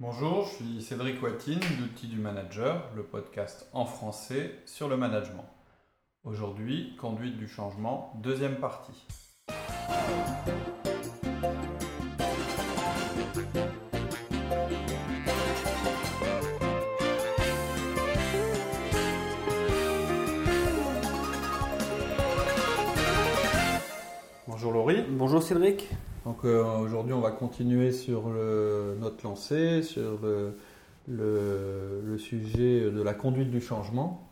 Bonjour, je suis Cédric Watine d'Outils du Manager, le podcast en français sur le management. Aujourd'hui, conduite du changement, deuxième partie. Bonjour Laurie. Bonjour Cédric. Donc euh, aujourd'hui, on va continuer sur notre lancée, sur le, sujet de la conduite du changement.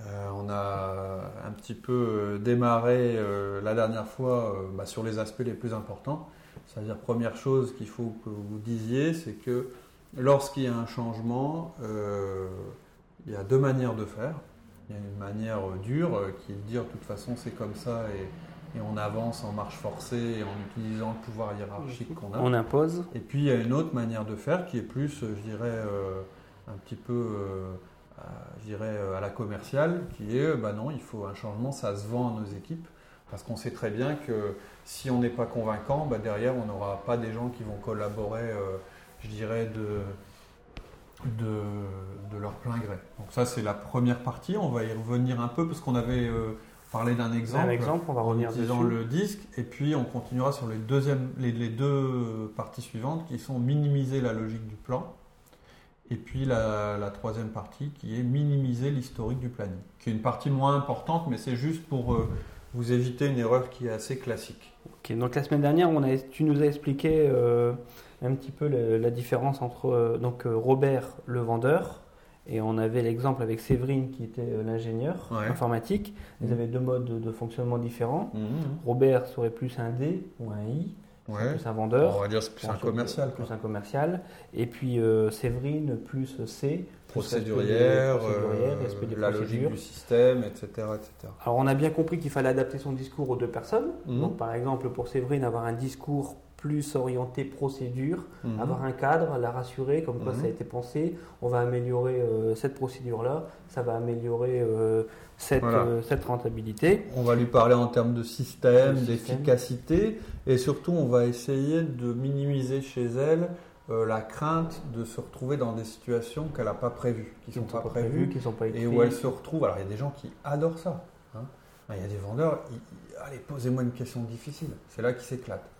Euh, on a un petit peu démarré euh, la dernière fois bah, sur les aspects les plus importants. C'est-à-dire, première chose qu'il faut que vous disiez, c'est que lorsqu'il y a un changement, il y a deux manières de faire. Il y a une manière dure qui est de dire de toute façon c'est comme ça et et on avance en marche forcée en utilisant le pouvoir hiérarchique qu'on a. On impose. Et puis il y a une autre manière de faire qui est plus, je dirais, euh, un petit peu, euh, je dirais, euh, à la commerciale, qui est, bah non, il faut un changement, ça se vend à nos équipes. Parce qu'on sait très bien que si on n'est pas convaincant, bah derrière, on n'aura pas des gens qui vont collaborer, je dirais, de, de, de, leur plein gré. Donc ça, c'est la première partie. On va y revenir un peu parce qu'on avait parler d'un exemple. Un exemple, on va revenir dans le disque, et puis on continuera sur les, deuxièmes, les, deux parties suivantes qui sont minimiser la logique du plan, et puis la, troisième partie qui est minimiser l'historique du planning, qui est une partie moins importante, mais c'est juste pour euh, vous éviter une erreur qui est assez classique. Ok, donc la semaine dernière, on a, tu nous as expliqué euh, un petit peu la, différence entre euh, donc Robert le vendeur et on avait l'exemple avec Séverine qui était euh, l'ingénieur informatique. Ils avaient deux modes de, fonctionnement différents. Mhm. Robert serait plus un D ou un I. Plus un vendeur. On va dire plus un commercial. Plus un commercial. Et puis euh, Séverine plus C. Procédurière, euh, la logique du système, etc., etc. Alors on a bien compris qu'il fallait adapter son discours aux deux personnes. Donc par exemple pour Séverine avoir un discours plus orienté procédure, mhm. avoir un cadre, la rassurer, comme quoi ça a mhm. été pensé, on va améliorer euh, cette procédure-là, ça va améliorer euh, cette, euh, cette, rentabilité. On va lui parler en termes de système, d'efficacité, et surtout on va essayer de minimiser chez elle la crainte de se retrouver dans des situations qu'elle n'a pas prévues, qui ne sont, pas, prévues, qui sont pas et où elle se retrouve. Alors il y a des gens qui adorent ça. Hein. Il y a des vendeurs, allez, posez-moi une question difficile. C'est là qu'ils s'éclatent.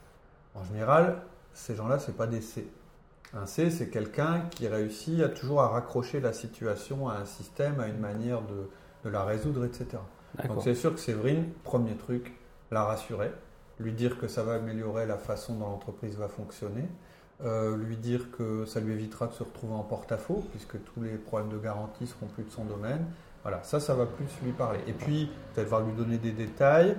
En général, ces gens-là, ce n'est pas des C. Un C, c'est quelqu'un qui réussit à toujours à raccrocher la situation à un système, à une manière de, la résoudre, etc. Donc c'est sûr que Séverine, premier truc, la rassurer, lui dire que ça va améliorer la façon dont l'entreprise va fonctionner, euh, lui dire que ça lui évitera de se retrouver en porte-à-faux, puisque tous les problèmes de garantie seront plus de son domaine. Voilà, ça, ça va plus lui parler. Et puis, peut-être va lui donner des détails,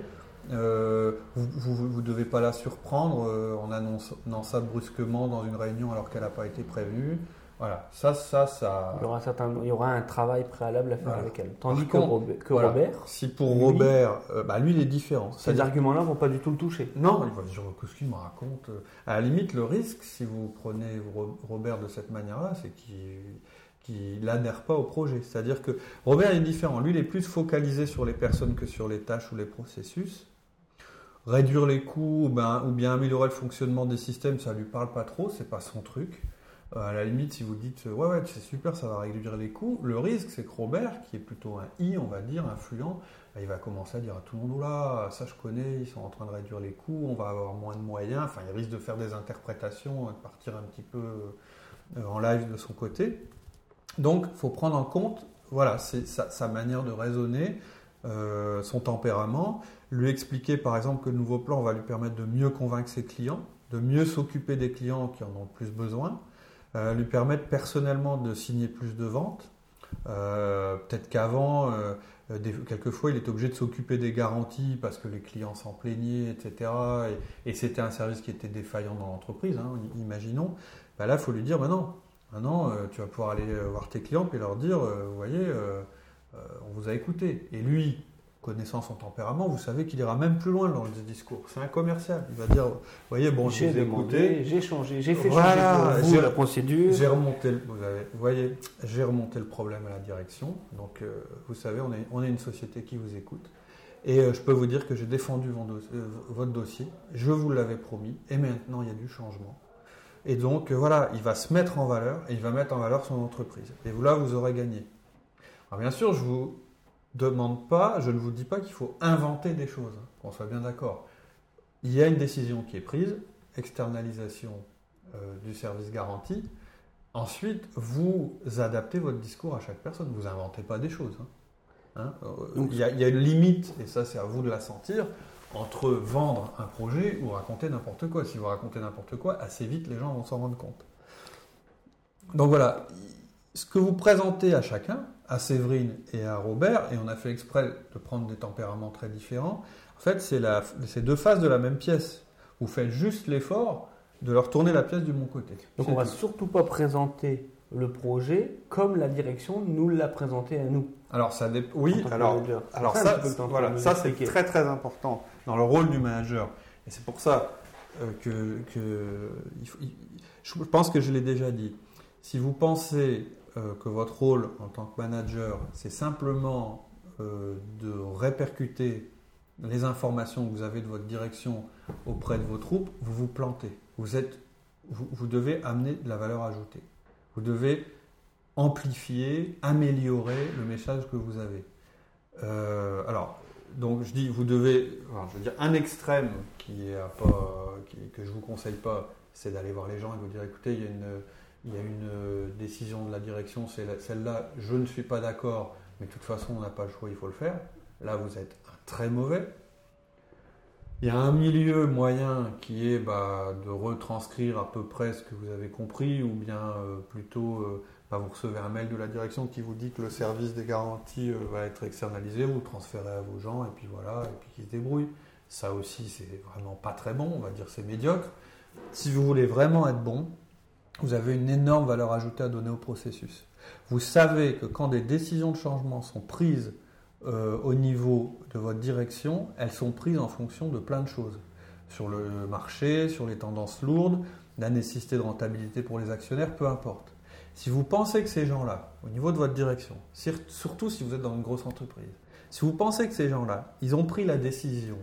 euh, vous ne devez pas la surprendre euh, en annonçant ça brusquement dans une réunion alors qu'elle n'a pas été prévenue. Voilà, ça, ça, ça. Il y aura, certain, il y aura un travail préalable à faire avec elle. Tandis que, Robert. Si pour Robert, euh, bah, lui, il est différent. Ces arguments-là ne vont pas du tout le toucher. Non, il va dire qu'est-ce qu'il me raconte. À la limite, le risque, si vous prenez Robert de cette manière-là, c'est qu'il n'adhère pas au projet. C'est-à-dire que Robert est différent. Lui, il est plus focalisé sur les personnes que sur les tâches ou les processus réduire les coûts ou, bien améliorer le fonctionnement des systèmes, ça lui parle pas trop, c'est pas son truc. Euh, à la limite, si vous dites ouais ouais c'est super, ça va réduire les coûts, le risque c'est que Robert, qui est plutôt un i, on va dire influent, ben, il va commencer à dire à tout le monde là, ça je connais, ils sont en train de réduire les coûts, on va avoir moins de moyens. Enfin, il risque de faire des interprétations, de partir un petit peu euh, en live de son côté. Donc, faut prendre en compte, voilà, c'est sa, manière de raisonner. Euh, son tempérament, lui expliquer par exemple que le nouveau plan va lui permettre de mieux convaincre ses clients, de mieux s'occuper des clients qui en ont le plus besoin, euh, lui permettre personnellement de signer plus de ventes. Euh, peut-être qu'avant, quelquefois, il est obligé de s'occuper des garanties parce que les clients s'en plaignaient, etc. Et, c'était un service qui était défaillant dans l'entreprise, hein, imaginons. Ben là, il faut lui dire, maintenant, maintenant tu vas pouvoir aller voir tes clients et leur dire, vous voyez, on vous a écouté. Et lui, connaissant son tempérament, vous savez qu'il ira même plus loin dans le discours. C'est un commercial. Il va dire, vous voyez, bon, j'ai écouté, j'ai changé, j'ai fait changer la procédure. J'ai remonté, vous, voyez, j'ai remonté le problème à la direction. Donc, euh, vous savez, on est, on est une société qui vous écoute. Et euh, je peux vous dire que j'ai défendu votre dossier. Je vous l'avais promis. Et maintenant, il y a du changement. Et donc, voilà, il va se mettre en valeur et il va mettre en valeur son entreprise. Et là, vous aurez gagné. Alors, bien sûr, je vous demande pas, je ne vous dis pas qu'il faut inventer des choses, hein, qu'on soit bien d'accord. Il y a une décision qui est prise, externalisation euh, du service garanti. Ensuite, vous adaptez votre discours à chaque personne. Vous inventez pas des choses. Hein. Hein, euh, il, y a, il, y a, une limite, et ça c'est à vous de la sentir, entre vendre un projet ou raconter n'importe quoi. Si vous racontez n'importe quoi, assez vite les gens vont s'en rendre compte. Donc voilà, ce que vous présentez à chacun, à Séverine et à Robert, et on a fait exprès de prendre des tempéraments très différents, en fait c'est deux faces de la même pièce. Vous faites juste l'effort de leur tourner la pièce du bon côté. Donc on va surtout pas présenter le projet comme la direction nous l'a présenté à nous. Alors ça oui, alors, alors ça, voilà, ça c'est très très important dans le rôle du manager. Et c'est pour ça euh, que, que je pense que je l'ai déjà dit. Si vous pensez euh, que votre rôle en tant que manager, c'est simplement euh, de répercuter les informations que vous avez de votre direction auprès de vos troupes, vous vous plantez. Vous, êtes, vous, devez amener de la valeur ajoutée. Vous devez amplifier, améliorer le message que vous avez. Euh, alors, donc je dis, vous devez, je veux dire, un extrême qui est pas, que je vous conseille pas, c'est d'aller voir les gens et vous dire, écoutez, il y a une, il y a une décision de la direction, c'est celle-là, je ne suis pas d'accord, mais de toute façon, on n'a pas le choix, il faut le faire. Là, vous êtes très mauvais. Il y a un milieu moyen qui est bah, de retranscrire à peu près ce que vous avez compris, ou bien euh, plutôt euh, bah, vous recevez un mail de la direction qui vous dit que le service des garanties euh, va être externalisé, vous le transférez à vos gens, et puis voilà, et puis qu'ils se débrouillent. Ça aussi, c'est vraiment pas très bon, on va dire c'est médiocre. Si vous voulez vraiment être bon, vous avez une énorme valeur ajoutée à donner au processus. Vous savez que quand des décisions de changement sont prises euh, au niveau de votre direction, elles sont prises en fonction de plein de choses. Sur le marché, sur les tendances lourdes, la nécessité de rentabilité pour les actionnaires, peu importe. Si vous pensez que ces gens-là, au niveau de votre direction, surtout si vous êtes dans une grosse entreprise, si vous pensez que ces gens-là, ils ont pris la décision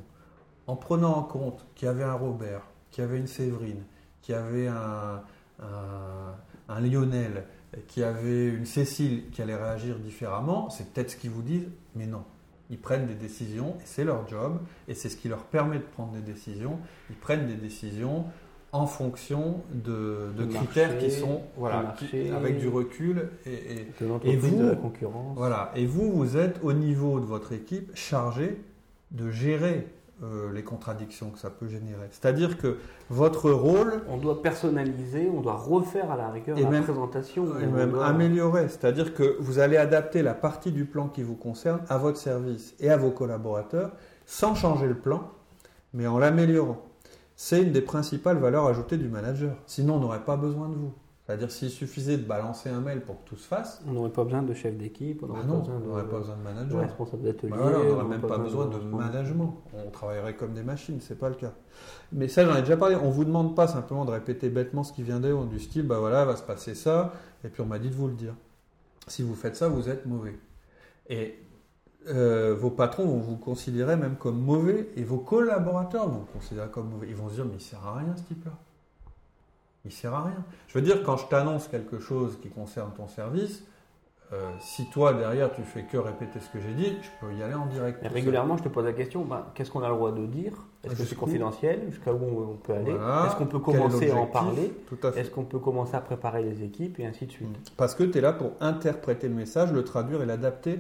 en prenant en compte qu'il y avait un Robert, qu'il y avait une Séverine, qu'il y avait un, un Lionel, qui avait une Cécile qui allait réagir différemment, c'est peut-être ce qu'ils vous disent, mais non. Ils prennent des décisions et c'est leur job et c'est ce qui leur permet de prendre des décisions. Ils prennent des décisions en fonction de, critères qui sont voilà, avec du recul et, et, vous, de la concurrence. Voilà, et vous, vous êtes au niveau de votre équipe chargé de gérer euh, les contradictions que ça peut générer. C'est-à-dire que votre rôle... On doit personnaliser, on doit refaire à la rigueur la présentation. Et même améliorer. C'est-à-dire que vous allez adapter la partie du plan qui vous concerne à votre service et à vos collaborateurs sans changer le plan, mais en l'améliorant. C'est une des principales valeurs ajoutées du manager. Sinon, on n'aurait pas besoin de vous. C'est-à-dire s'il suffisait de balancer un mail pour que tout se fasse. On n'aurait pas besoin de chef d'équipe, on n'aurait ah pas, besoin de manager. responsable d'atelier. Bah on n'aurait même pas, besoin de, management. On travaillerait comme des machines, c'est pas le cas. Mais ça, j'en ai déjà parlé. On vous demande pas simplement de répéter bêtement ce qui vient d'eux, du style, bah voilà, va se passer ça, et puis on m'a dit de vous le dire. Si vous faites ça, vous êtes mauvais. Et euh, vos patrons vont vous considérer même comme mauvais, et vos collaborateurs vont vous considérer comme mauvais. Ils vont se dire, mais il sert à rien ce type-là il sert à rien. Je veux dire, quand je t'annonce quelque chose qui concerne ton service, euh, si toi derrière tu fais que répéter ce que j'ai dit, je peux y aller en direct. régulièrement, je te pose la question ben, qu'est-ce qu'on a le droit de dire? Est-ce que c'est confidentiel? Jusqu'à où on peut aller? Est-ce qu'on peut commencer à en parler? Est-ce qu'on peut commencer à préparer les équipes? Et ainsi de suite. Mm. Parce que tu es là pour interpréter le message, le traduire et l'adapter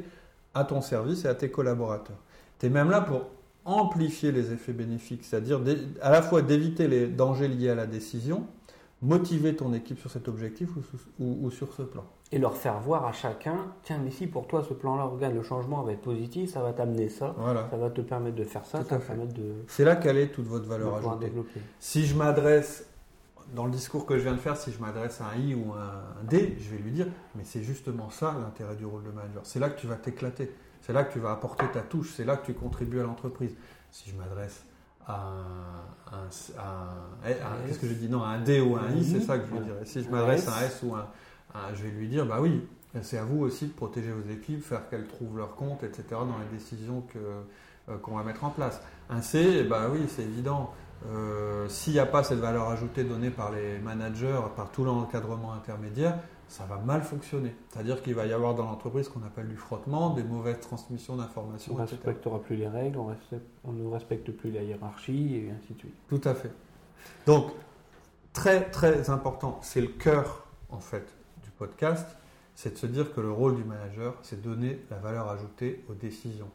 à ton service et à tes collaborateurs. Tu es même là pour amplifier les effets bénéfiques, c'est-à-dire à la fois d'éviter les dangers liés à la décision motiver ton équipe sur cet objectif ou, sur ce plan. Et leur faire voir à chacun, tiens, mais si pour toi ce plan-là, regarde, le changement va être positif, ça va t'amener ça, ça va te permettre de faire ça, ça va permettre de... C'est là qu'elle est toute votre valeur ajoutée. Si je m'adresse, dans le discours que je viens de faire, si je m'adresse à un I ou un D, je vais lui dire, mais c'est justement ça l'intérêt du rôle de manager. C'est là que tu vas t'éclater, c'est là que tu vas apporter ta touche, c'est là que tu contribues à l'entreprise. Si je m'adresse un, qu'est-ce que je dis? Non un D ou un I c'est ça que je veux dire. Si je m'adresse à un S ou un, je vais lui dire bah oui c'est à vous aussi de protéger vos équipes faire qu'elles trouvent leur compte etc dans les décisions que euh, qu'on va mettre en place. Un C bah oui c'est évident. Euh, s'il n'y a pas cette valeur ajoutée donnée par les managers, par tout l'encadrement intermédiaire, ça va mal fonctionner. C'est-à-dire qu'il va y avoir dans l'entreprise ce qu'on appelle du frottement, des mauvaises transmissions d'informations. On ne respectera plus les règles, on, ne respecte plus la hiérarchie et ainsi de suite. Tout à fait. Donc, très très important, c'est le cœur en fait du podcast, c'est de se dire que le rôle du manager, c'est donner la valeur ajoutée aux décisions.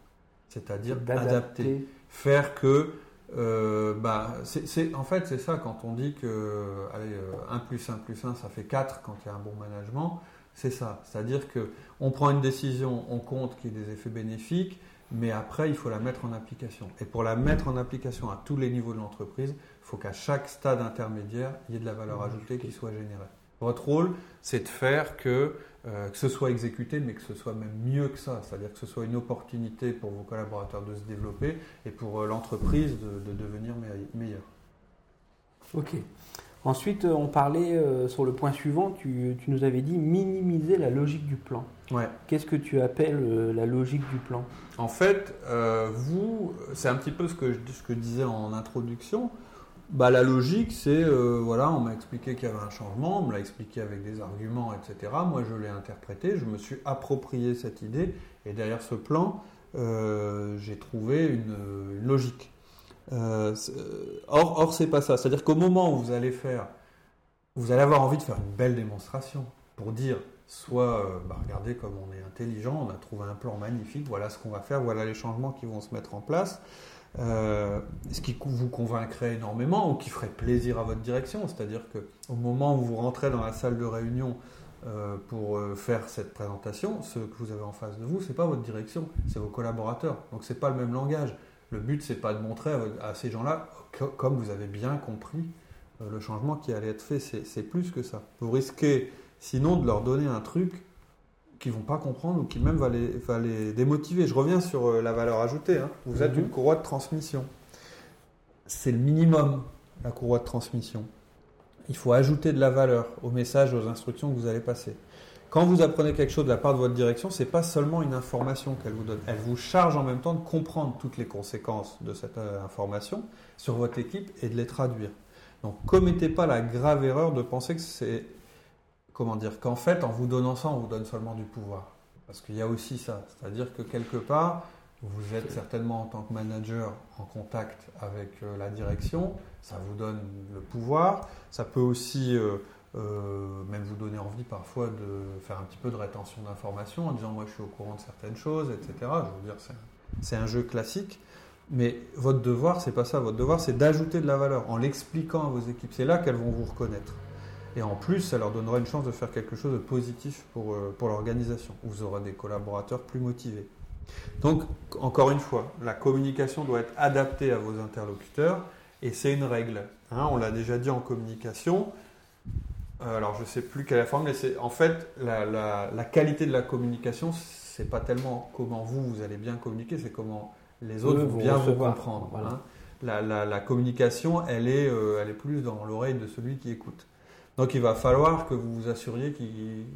C'est-à-dire adapter, faire que euh, bah, c'est, en fait, c'est ça quand on dit que allez, 1 euh, plus 1 plus 1, ça fait 4 quand il y a un bon management. C'est ça. C'est-à-dire qu'on prend une décision, on compte qu'il y ait des effets bénéfiques, mais après, il faut la mettre en application. Et pour la mettre en application à tous les niveaux de l'entreprise, il faut qu'à chaque stade intermédiaire, il y ait de la valeur ajoutée qui soit générée. Votre rôle, c'est de faire que, euh, que ce soit exécuté, mais que ce soit même mieux que ça. C'est-à-dire que ce soit une opportunité pour vos collaborateurs de se développer et pour euh, l'entreprise de, devenir meilleure. Ok. Ensuite, on parlait euh, sur le point suivant, tu, nous avais dit minimiser la logique du plan. Ouais. Qu'est-ce que tu appelles la logique du plan? En fait, vous, c'est un petit peu ce que, ce que je disais en introduction. Bah, la logique, c'est, euh, voilà, on m'a expliqué qu'il y avait un changement, on me l'a expliqué avec des arguments, etc. Moi, je l'ai interprété, je me suis approprié cette idée, et derrière ce plan, euh, j'ai trouvé une, logique. Euh, or, or c'est pas ça. C'est-à-dire qu'au moment où vous allez faire, vous allez avoir envie de faire une belle démonstration pour dire, soit, bah, regardez comme on est intelligent, on a trouvé un plan magnifique, voilà ce qu'on va faire, voilà les changements qui vont se mettre en place. Euh, ce qui vous convaincrait énormément ou qui ferait plaisir à votre direction. C'est-à-dire qu'au moment où vous rentrez dans la salle de réunion euh, pour euh, faire cette présentation, ce que vous avez en face de vous, c'est pas votre direction, c'est vos collaborateurs. Donc c'est pas le même langage. Le but c'est pas de montrer à, ces gens-là comme vous avez bien compris le changement qui allait être fait. C'est plus que ça. Vous risquez sinon de leur donner un truc qui vont pas comprendre ou qui même va les, va les démotiver. Je reviens sur euh, la valeur ajoutée. Hein. Vous êtes mhm. une courroie de transmission. C'est le minimum, la courroie de transmission. Il faut ajouter de la valeur au message, aux instructions que vous allez passer. Quand vous apprenez quelque chose de la part de votre direction, c'est pas seulement une information qu'elle vous donne. Elle vous charge en même temps de comprendre toutes les conséquences de cette euh, information sur votre équipe et de les traduire. Donc, commettez pas la grave erreur de penser que c'est comment dire, qu'en fait, en vous donnant ça, on vous donne seulement du pouvoir. Parce qu'il y a aussi ça. C'est-à-dire que quelque part, vous êtes certainement en tant que manager en contact avec euh, la direction, ça vous donne le pouvoir, ça peut aussi euh, euh, même vous donner envie parfois de faire un petit peu de rétention d'informations en disant moi je suis au courant de certaines choses, etc. Je veux dire, c'est un, jeu classique. Mais votre devoir, c'est pas ça. Votre devoir, c'est d'ajouter de la valeur en l'expliquant à vos équipes. C'est là qu'elles vont vous reconnaître. Et en plus, ça leur donnera une chance de faire quelque chose de positif pour, euh, pour l'organisation. Vous aurez des collaborateurs plus motivés. Donc, encore une fois, la communication doit être adaptée à vos interlocuteurs et c'est une règle. Hein. on l'a déjà dit en communication. Euh, alors, je ne sais plus quelle est la forme, mais c'est en fait la, la, qualité de la communication, c'est pas tellement comment vous, vous allez bien communiquer, c'est comment les autres vont bien vous comprendre. Hein. La, la, communication, elle est, euh, elle est plus dans l'oreille de celui qui écoute. Donc il va falloir que vous vous assuriez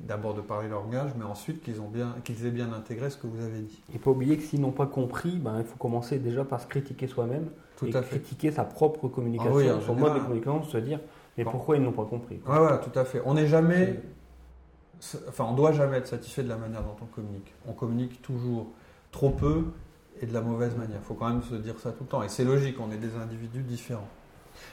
d'abord de parler leur langage, mais ensuite qu'ils qu'ils aient bien intégré ce que vous avez dit. Faut pas oublier que s'ils n'ont pas compris, ben, il faut commencer déjà par se critiquer soi-même et critiquer sa propre communication, ah son mode de communication, se dire mais pourquoi ils n'ont pas compris Oui, voilà, tout à fait. On n'est jamais, enfin, on doit jamais être satisfait de la manière dont on communique. On communique toujours trop peu et de la mauvaise manière. Il faut quand même se dire ça tout le temps. Et c'est logique, on est des individus différents.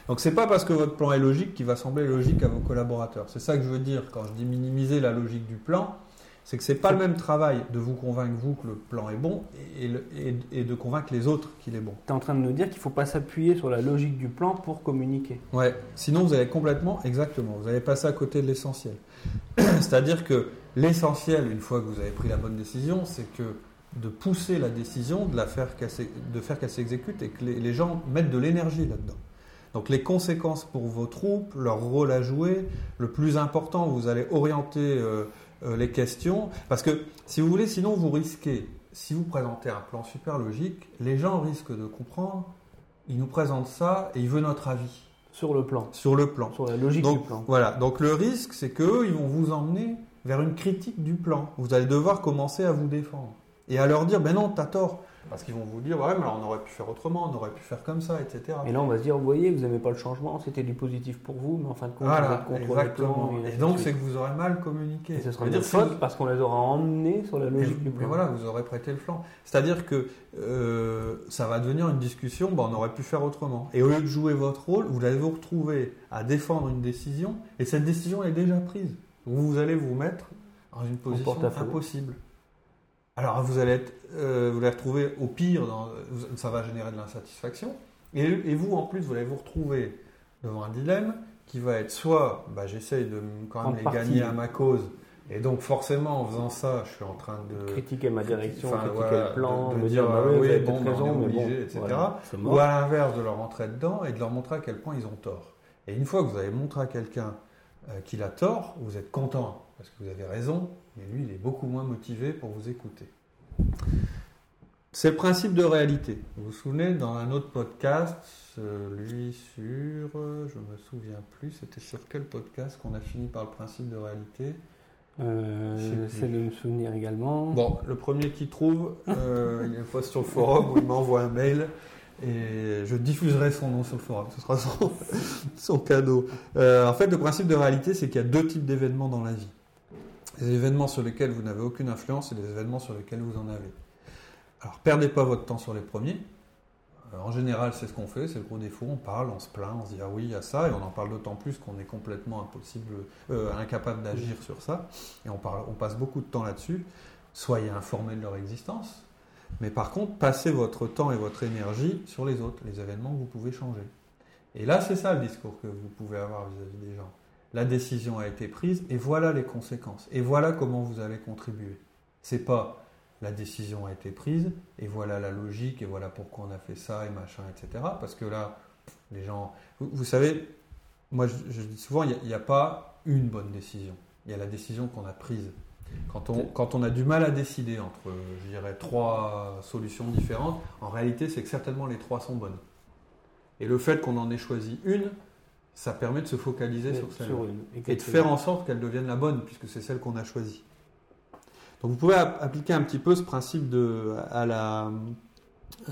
Donc c'est pas parce que votre plan est logique qu'il va sembler logique à vos collaborateurs. C'est ça que je veux dire quand je dis minimiser la logique du plan. C'est que c'est pas le même travail de vous convaincre vous que le plan est bon et, de convaincre les autres qu'il est bon. Tu es en train de nous dire qu'il ne faut pas s'appuyer sur la logique du plan pour communiquer. Ouais, sinon vous allez complètement, exactement, vous allez passer à côté de l'essentiel. C'est-à-dire que l'essentiel, une fois que vous avez pris la bonne décision, c'est que de pousser la décision, de, la faire de faire qu'elle s'exécute et que les gens mettent de l'énergie là-dedans. Donc les conséquences pour vos troupes, leur rôle à jouer, le plus important, vous allez orienter euh, euh, les questions. Parce que si vous voulez, sinon vous risquez, si vous présentez un plan super logique, les gens risquent de comprendre, ils nous présentent ça et ils veulent notre avis. Sur le plan. Sur le plan. Sur la logique du plan. Voilà. Donc le risque, c'est qu'eux, ils vont vous emmener vers une critique du plan. Vous allez devoir commencer à vous défendre. Et à leur dire, ben non, t'as tort Parce qu'ils vont vous dire, ouais, mais alors on aurait pu faire autrement, on aurait pu faire comme ça, etc. Et là, on va se dire, vous voyez, vous n'aimez pas le changement, c'était du positif pour vous, mais en fin de compte, voilà, vous êtes contre exactement. et, donc, c'est que vous aurez mal communiqué. Et ce sera dire faute parce qu'on les aura emmenés sur la logique du plan. Voilà, vous aurez prêté le flanc. C'est-à-dire que euh, ça va devenir une discussion, ben, on aurait pu faire autrement. Et au lieu de jouer votre rôle, vous allez vous retrouver à défendre une décision, et cette décision est déjà prise. Vous allez vous mettre dans une position impossible. Alors vous allez, être, euh, vous allez retrouver au pire, dans, ça va générer de l'insatisfaction. Et, vous, en plus, vous allez vous retrouver devant un dilemme qui va être soit bah, j'essaye de quand même les gagner à ma cause, et donc forcément en faisant ça, je suis en train de critiquer ma direction, critiquer le plan, de, me dire, bah, oui, bon, raison, mais obligé, etc. Ou à l'inverse, de leur rentrer dedans et de leur montrer à quel point ils ont tort. Et une fois que vous avez montré à quelqu'un euh, qu'il a tort, vous êtes content parce que vous avez raison, mais lui, il est beaucoup moins motivé pour vous écouter. C'est le principe de réalité. Vous vous souvenez, dans un autre podcast, lui sur, je me souviens plus, c'était sur quel podcast qu'on a fini par le principe de réalité? Euh, C'est de me souvenir également. Bon, le premier qui trouve, euh, il poste sur le forum ou il m'envoie un mail et je diffuserai son nom sur le forum. Ce sera son, cadeau. Euh, en fait, le principe de réalité, c'est qu'il y a deux types d'événements dans la vie. Les événements sur lesquels vous n'avez aucune influence et les événements sur lesquels vous en avez. Alors, perdez pas votre temps sur les premiers. Euh, en général, c'est ce qu'on fait, c'est le gros défaut. On parle, on se plaint, on se dit ah oui, il y a ça, et on en parle d'autant plus qu'on est complètement impossible, euh, incapable d'agir sur ça. Et on, parle, on passe beaucoup de temps là-dessus. Soyez informés de leur existence, mais par contre, passez votre temps et votre énergie sur les autres, les événements que vous pouvez changer. Et là, c'est ça le discours que vous pouvez avoir vis-à-vis des gens. La décision a été prise et voilà les conséquences. Et voilà comment vous allez contribuer. C'est pas la décision a été prise et voilà la logique et voilà pourquoi on a fait ça et machin, etc. Parce que là, les gens. Vous, savez, moi je, dis souvent, il n'y a, a pas une bonne décision. Il y a la décision qu'on a prise. Quand on, quand on a du mal à décider entre, je dirais, trois solutions différentes, en réalité, c'est que certainement les trois sont bonnes. Et le fait qu'on en ait choisi une, ça permet de se focaliser sur celle-là. Et de faire en sorte qu'elle devienne la bonne, puisque c'est celle qu'on a choisie. Donc vous pouvez appliquer un petit peu ce principe de, à la,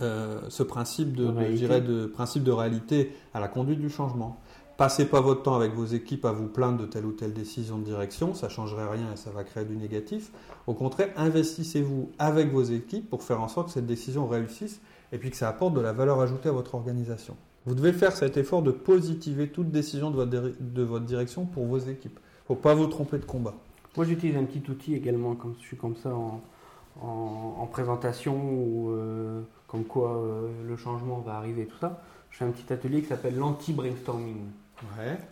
euh, ce principe de, de, de, principe de réalité à la conduite du changement. Passez pas votre temps avec vos équipes à vous plaindre de telle ou telle décision de direction, ça ne changerait rien et ça va créer du négatif. Au contraire, investissez-vous avec vos équipes pour faire en sorte que cette décision réussisse et puis que ça apporte de la valeur ajoutée à votre organisation. Vous devez faire cet effort de positiver toute décision de votre, de votre direction pour vos équipes. Il ne faut pas vous tromper de combat. Moi, j'utilise un petit outil également quand je suis comme ça en, présentation ou euh, comme quoi euh, le changement va arriver, tout ça. Je fais un petit atelier qui s'appelle l'anti-brainstorming.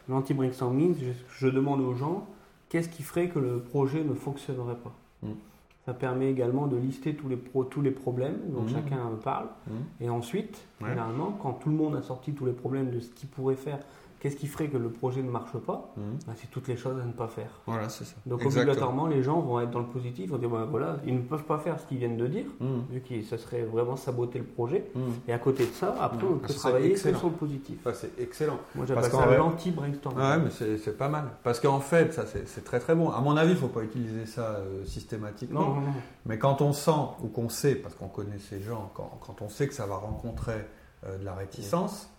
L'anti-brainstorming, je, demande aux gens qu'est-ce qui ferait que le projet ne fonctionnerait pas. Mm. Ça permet également de lister tous les, tous les problèmes dont mm. chacun parle. Mm. Et ensuite, généralement, quand tout le monde a sorti tous les problèmes de ce qu'il pourrait faire Qu'est-ce qui ferait que le projet ne marche pas mmh. bah, C'est toutes les choses à ne pas faire. Voilà, c'est ça. Donc obligatoirement, les gens vont être dans le positif, ils vont dire bah, voilà, ils ne peuvent pas faire ce qu'ils viennent de dire, mmh. vu que ça serait vraiment saboter le projet. Mmh. Et à côté de ça, après, on peut travailler sur le positif. c'est excellent. Moi, j'appelle ça l'anti-brainstorm. Ouais, mais c'est pas mal. Parce qu'en fait, ça c'est très très bon. À mon avis, il ne faut pas utiliser ça euh, systématiquement. Non, non, non. Mais quand on sent ou qu'on sait, parce qu'on connaît ces gens, quand, quand, on sait que ça va rencontrer euh, de la réticence,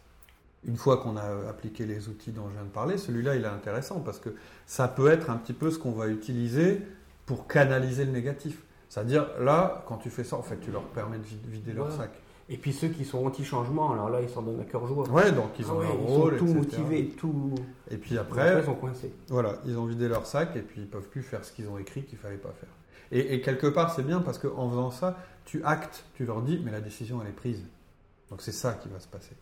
une fois qu'on a appliqué les outils dont je viens de parler, celui-là, il est intéressant parce que ça peut être un petit peu ce qu'on va utiliser pour canaliser le négatif. C'est-à-dire, là, quand tu fais ça, en fait, tu leur permets de vider leur sac. Et puis ceux qui sont anti-changement, alors là, ils s'en donnent à cœur joie. Ouais, donc ils ont ah leur rôle, tout motivés, tout. Et puis après, ils sont coincés. Voilà, ils ont vidé leur sac et puis ils peuvent plus faire ce qu'ils ont écrit qu'il fallait pas faire. Et, et quelque part, c'est bien parce qu'en faisant ça, tu actes, tu leur dis, mais la décision, elle est prise. Donc c'est ça qui va se passer.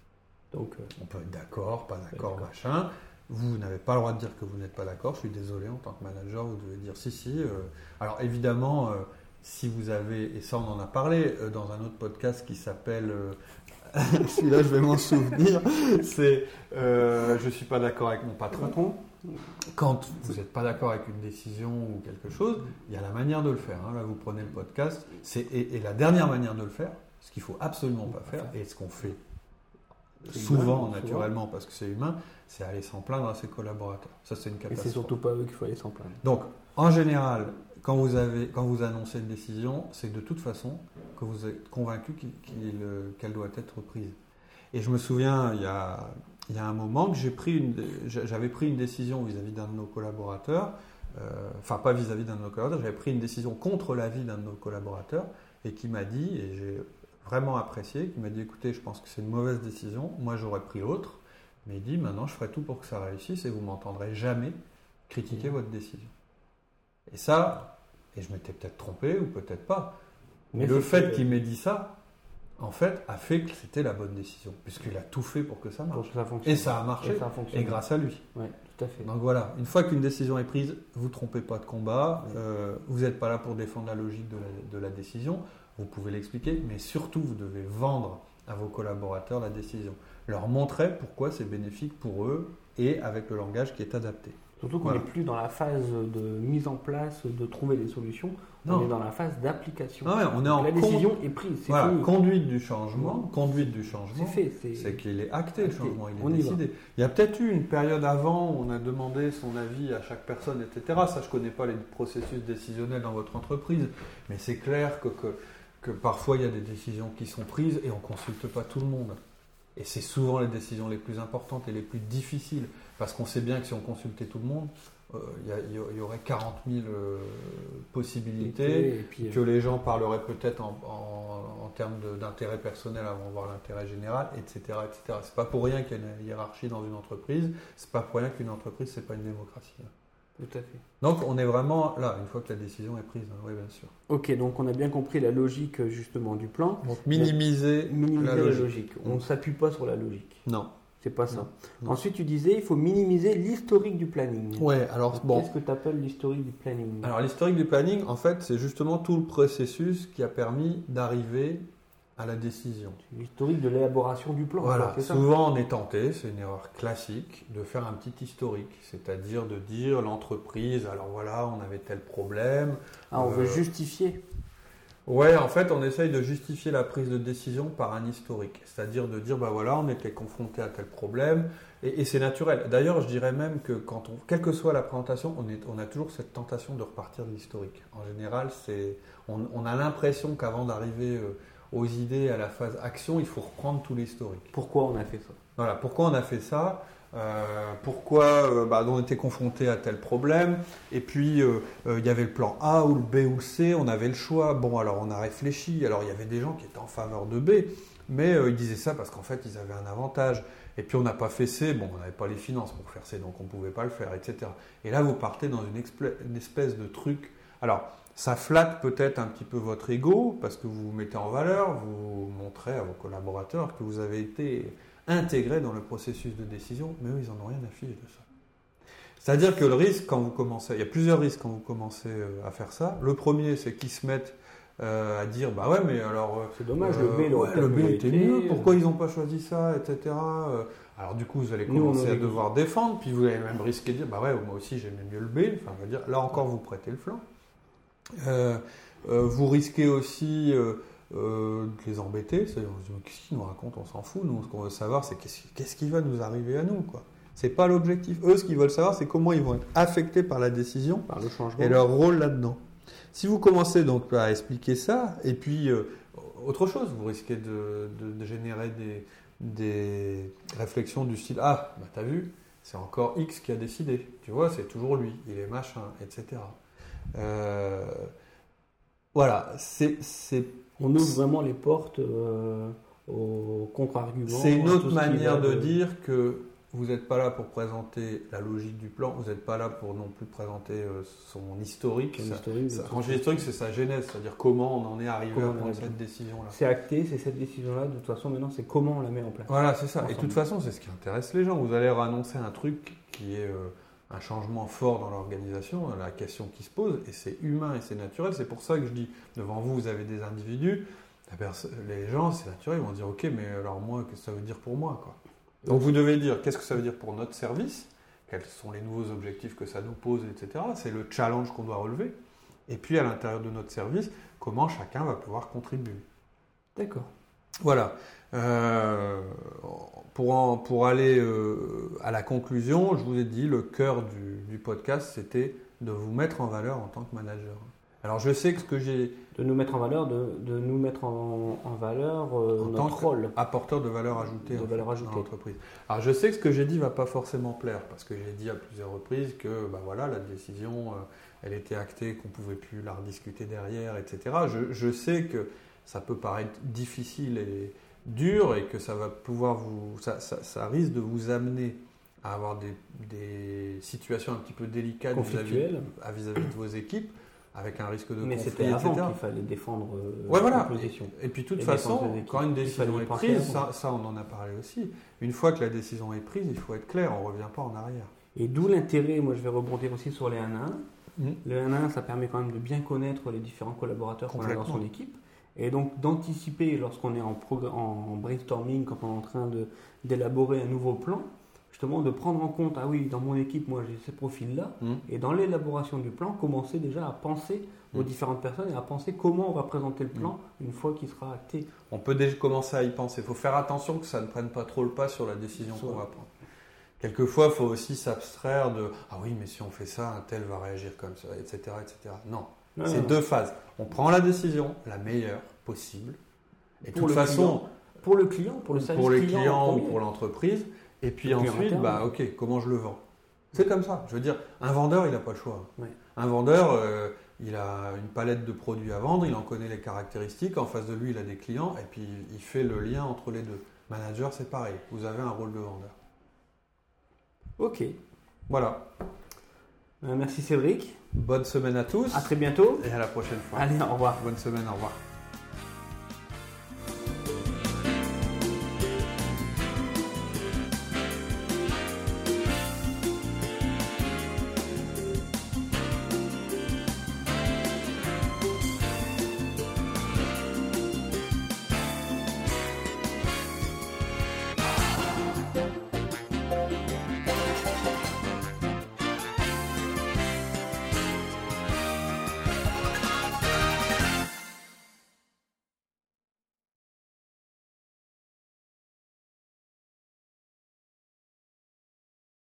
Donc, euh, on peut être d'accord, pas d'accord, machin. Vous n'avez pas le droit de dire que vous n'êtes pas d'accord. Je suis désolé, en tant que manager, vous devez dire si, si. Euh. alors évidemment, euh, si vous avez, et ça on en a parlé dans un autre podcast qui s'appelle, celui-là je vais m'en souvenir, c'est Je ne suis pas d'accord avec mon patron. Quand vous n'êtes pas d'accord avec une décision ou quelque chose, il y a la manière de le faire. Hein. Là, vous prenez le podcast, et, et la dernière manière de le faire, ce qu'il faut absolument pas faire, et ce qu'on fait souvent, naturellement, parce que c'est humain, c'est aller s'en plaindre à ses collaborateurs. Ça, c'est une catastrophe. Et c'est surtout pas eux qu'il faut aller s'en plaindre. Donc, en général, quand vous, avez, quand vous annoncez une décision, c'est de toute façon, que vous êtes convaincu qu'elle doit être prise. Et je me souviens, il y a, il y a un moment que j'ai pris une, j'avais pris une décision vis-à-vis d'un de nos collaborateurs, euh, enfin pas vis-à-vis d'un de nos collaborateurs, j'avais pris une décision contre l'avis d'un de nos collaborateurs et qui m'a dit, et j'ai vraiment apprécié, qui m'a dit écoutez, je pense que c'est une mauvaise décision, moi j'aurais pris l'autre, mais il dit maintenant je ferai tout pour que ça réussisse et vous m'entendrez jamais critiquer mmh. votre décision. Et ça, et je m'étais peut-être trompé ou peut-être pas, mais le fait qu'il m'ait dit ça, en fait, a fait que c'était la bonne décision, puisqu'il a tout fait pour que ça marche. et ça a marché, et, grâce à lui. tout à fait. Donc voilà, une fois qu'une décision est prise, vous ne trompez pas de combat, euh, vous n'êtes pas là pour défendre la logique de la, décision, vous pouvez l'expliquer, mais surtout, vous devez vendre à vos collaborateurs la décision. Leur montrer pourquoi c'est bénéfique pour eux et avec le langage qui est adapté. Surtout qu'on n'est plus dans la phase de mise en place, de trouver des solutions. On est dans la phase d'application. Ah on est en la décision est prise. Voilà, conduite du changement. Conduite du changement. C'est fait. C'est qu'il est acté, le changement. Il est décidé. Il y a peut-être eu une période avant où on a demandé son avis à chaque personne, etc. Ça, je ne connais pas les processus décisionnels dans votre entreprise, mais c'est clair que, que, que parfois il y a des décisions qui sont prises et on ne consulte pas tout le monde. Et c'est souvent les décisions les plus importantes et les plus difficiles. Parce qu'on sait bien que si on consultait tout le monde, euh, il y, aurait 40 000 euh, possibilités, et que euh, les gens parleraient peut-être en, en, termes d'intérêt personnel avant de voir l'intérêt général, etc. etc. C'est pas pour rien qu'il y a une hiérarchie dans une entreprise, c'est pas pour rien qu'une entreprise, c'est pas une démocratie. Tout à fait. Donc on est vraiment là, une fois que la décision est prise, hein. oui bien sûr. Ok, donc on a bien compris la logique justement du plan. Donc minimiser, la, logique. On ne s'appuie pas sur la logique. Non. C'est pas ça. Ensuite, tu disais, il faut minimiser l'historique du planning. Ouais, alors bon. Qu'est-ce que tu appelles l'historique du planning? Alors, l'historique du planning, en fait, c'est justement tout le processus qui a permis d'arriver à la décision. L'historique de l'élaboration du plan. Voilà. Souvent, on est tenté, c'est une erreur classique, de faire un petit historique, c'est-à-dire de dire l'entreprise, alors voilà, on avait tel problème. Ah, on veut euh, justifier. Ouais, en fait, on essaye de justifier la prise de décision par un historique, c'est-à-dire de dire, bah voilà, on était confronté à tel problème, et, c'est naturel. D'ailleurs, je dirais même que quand on, quelle que soit la présentation, on, est, on a toujours cette tentation de repartir de l'historique. En général, c'est, on, a l'impression qu'avant d'arriver euh, aux idées à la phase action, il faut reprendre tout l'historique. Pourquoi on a fait ça? Voilà, pourquoi on a fait ça? Euh, pourquoi euh, bah, on était confronté à tel problème? Et puis, euh, il y avait le plan A ou le B ou le C, on avait le choix. Bon, alors on a réfléchi. Alors, il y avait des gens qui étaient en faveur de B, mais ils disaient ça parce qu'en fait, ils avaient un avantage. Et puis, on n'a pas fait C. Bon, on n'avait pas les finances pour faire C, donc on ne pouvait pas le faire, etc. Et là, vous partez dans une, une espèce de truc. Alors, ça flatte peut-être un petit peu votre ego parce que vous vous mettez en valeur, vous montrez à vos collaborateurs que vous avez été intégrés dans le processus de décision, mais eux, ils n'en ont rien à fiche de ça. C'est-à-dire que le risque, quand vous commencez, il y a plusieurs risques quand vous commencez euh, à faire ça. Le premier, c'est qu'ils se mettent euh, à dire, bah ouais, mais alors. Euh, c'est dommage, le B, le B était mieux, pourquoi ils n'ont pas choisi ça, etc. Alors du coup, vous allez commencer à devoir défendre, puis vous allez même risquer de dire, bah ouais, moi aussi j'aimais mieux le B. Enfin, dire, là encore, vous prêtez le flanc. Vous risquez aussi euh, de les embêter. Qu'est-ce qu'ils nous racontent On s'en fout. Nous, ce qu'on veut savoir, c'est qu'est-ce qui va nous arriver à nous. quoi. C'est pas l'objectif. Eux, ce qu'ils veulent savoir, c'est comment ils vont être affectés par la décision par le changement. et leur rôle là-dedans. Si vous commencez donc à expliquer ça, et puis euh, autre chose, vous risquez de, générer des, des, réflexions du style Ah, bah t'as vu, c'est encore X qui a décidé. Tu vois, c'est toujours lui, il est machin, etc. Euh, voilà, c'est on ouvre vraiment les portes euh, aux contre-arguments. C'est une autre manière de, dire que vous n'êtes pas là pour présenter la logique du plan, vous n'êtes pas là pour non plus présenter euh, son historique. Son historique, historique, c'est sa genèse, c'est-à-dire comment on en est arrivé à prendre cette décision-là. C'est acté, c'est cette décision-là. De toute façon, maintenant, c'est comment on la met en place. Voilà, c'est ça. Et de toute façon, c'est ce qui intéresse les gens. Vous allez annoncer un truc qui est euh, un changement fort dans l'organisation, la question qui se pose, et c'est humain et c'est naturel. C'est pour ça que je dis, devant vous, vous avez des individus, les gens, c'est naturel, ils vont dire, ok, mais alors moi, qu'est-ce que ça veut dire pour moi quoi? Donc vous devez dire, qu'est-ce que ça veut dire pour notre service? Quels sont les nouveaux objectifs que ça nous pose, etc. C'est le challenge qu'on doit relever. Et puis à l'intérieur de notre service, comment chacun va pouvoir contribuer. D'accord. Voilà. Euh, pour, pour aller euh, à la conclusion, je vous ai dit, le cœur du, podcast, c'était de vous mettre en valeur en tant que manager. Alors je sais que ce que j'ai... De nous mettre en valeur, de, de nous mettre en, en valeur euh, en notre rôle. Apporteur de valeur ajoutée, de valeur ajoutée. dans l'entreprise. Alors je sais que ce que j'ai dit va pas forcément plaire, parce que j'ai dit à plusieurs reprises que bah, voilà, la décision, euh, elle était actée, qu'on pouvait plus la rediscuter derrière, etc. Je, je, sais que ça peut paraître difficile et dur et que ça va pouvoir vous... ça, ça, ça risque de vous amener à avoir des, des situations un petit peu délicates vis-à-vis vis -vis de vos équipes avec un risque de Mais conflit, etc. qu'il fallait défendre euh, ouais, voilà. Et puis, de toute Et façon, quand une décision est prise, ça, ça, on en a parlé aussi. Une fois que la décision est prise, il faut être clair, on ne revient pas en arrière. Et d'où l'intérêt, moi je vais rebondir aussi sur les 1 à 1. Mm. Le 1 à 1, ça permet quand même de bien connaître les différents collaborateurs qu'on a dans son équipe. Et donc d'anticiper lorsqu'on est en, brainstorming, quand on est en train d'élaborer un nouveau plan, justement de prendre en compte, ah oui, dans mon équipe, moi j'ai ces profils-là, Mm. et dans l'élaboration du plan, commencer déjà à penser aux Mm. différentes personnes et à penser comment on va présenter le plan une fois qu'il sera acté. On peut déjà commencer à y penser. Il faut faire attention que ça ne prenne pas trop le pas sur la décision qu'on va prendre. Quelquefois, il faut aussi s'abstraire de Ah oui, mais si on fait ça, un tel va réagir comme ça, etc. etc. Non, C'est non. deux phases. On prend la décision, la meilleure possible. Et de toute façon, client, Pour le client, pour le service pour les client, clients en ou pour l'entreprise. Et puis Le ensuite, bah, ok, comment je le vends? C'est comme ça. Je veux dire, un vendeur, il n'a pas le choix. Ouais. Un vendeur, euh, il a une palette de produits à vendre, il en connaît les caractéristiques. En face de lui, il a des clients et puis il fait le lien entre les deux. Manager, c'est pareil. Vous avez un rôle de vendeur. Ok. Voilà. Euh, merci Cédric. Bonne semaine à tous À très bientôt. et à la prochaine fois. Allez, au revoir. Bonne semaine, au revoir.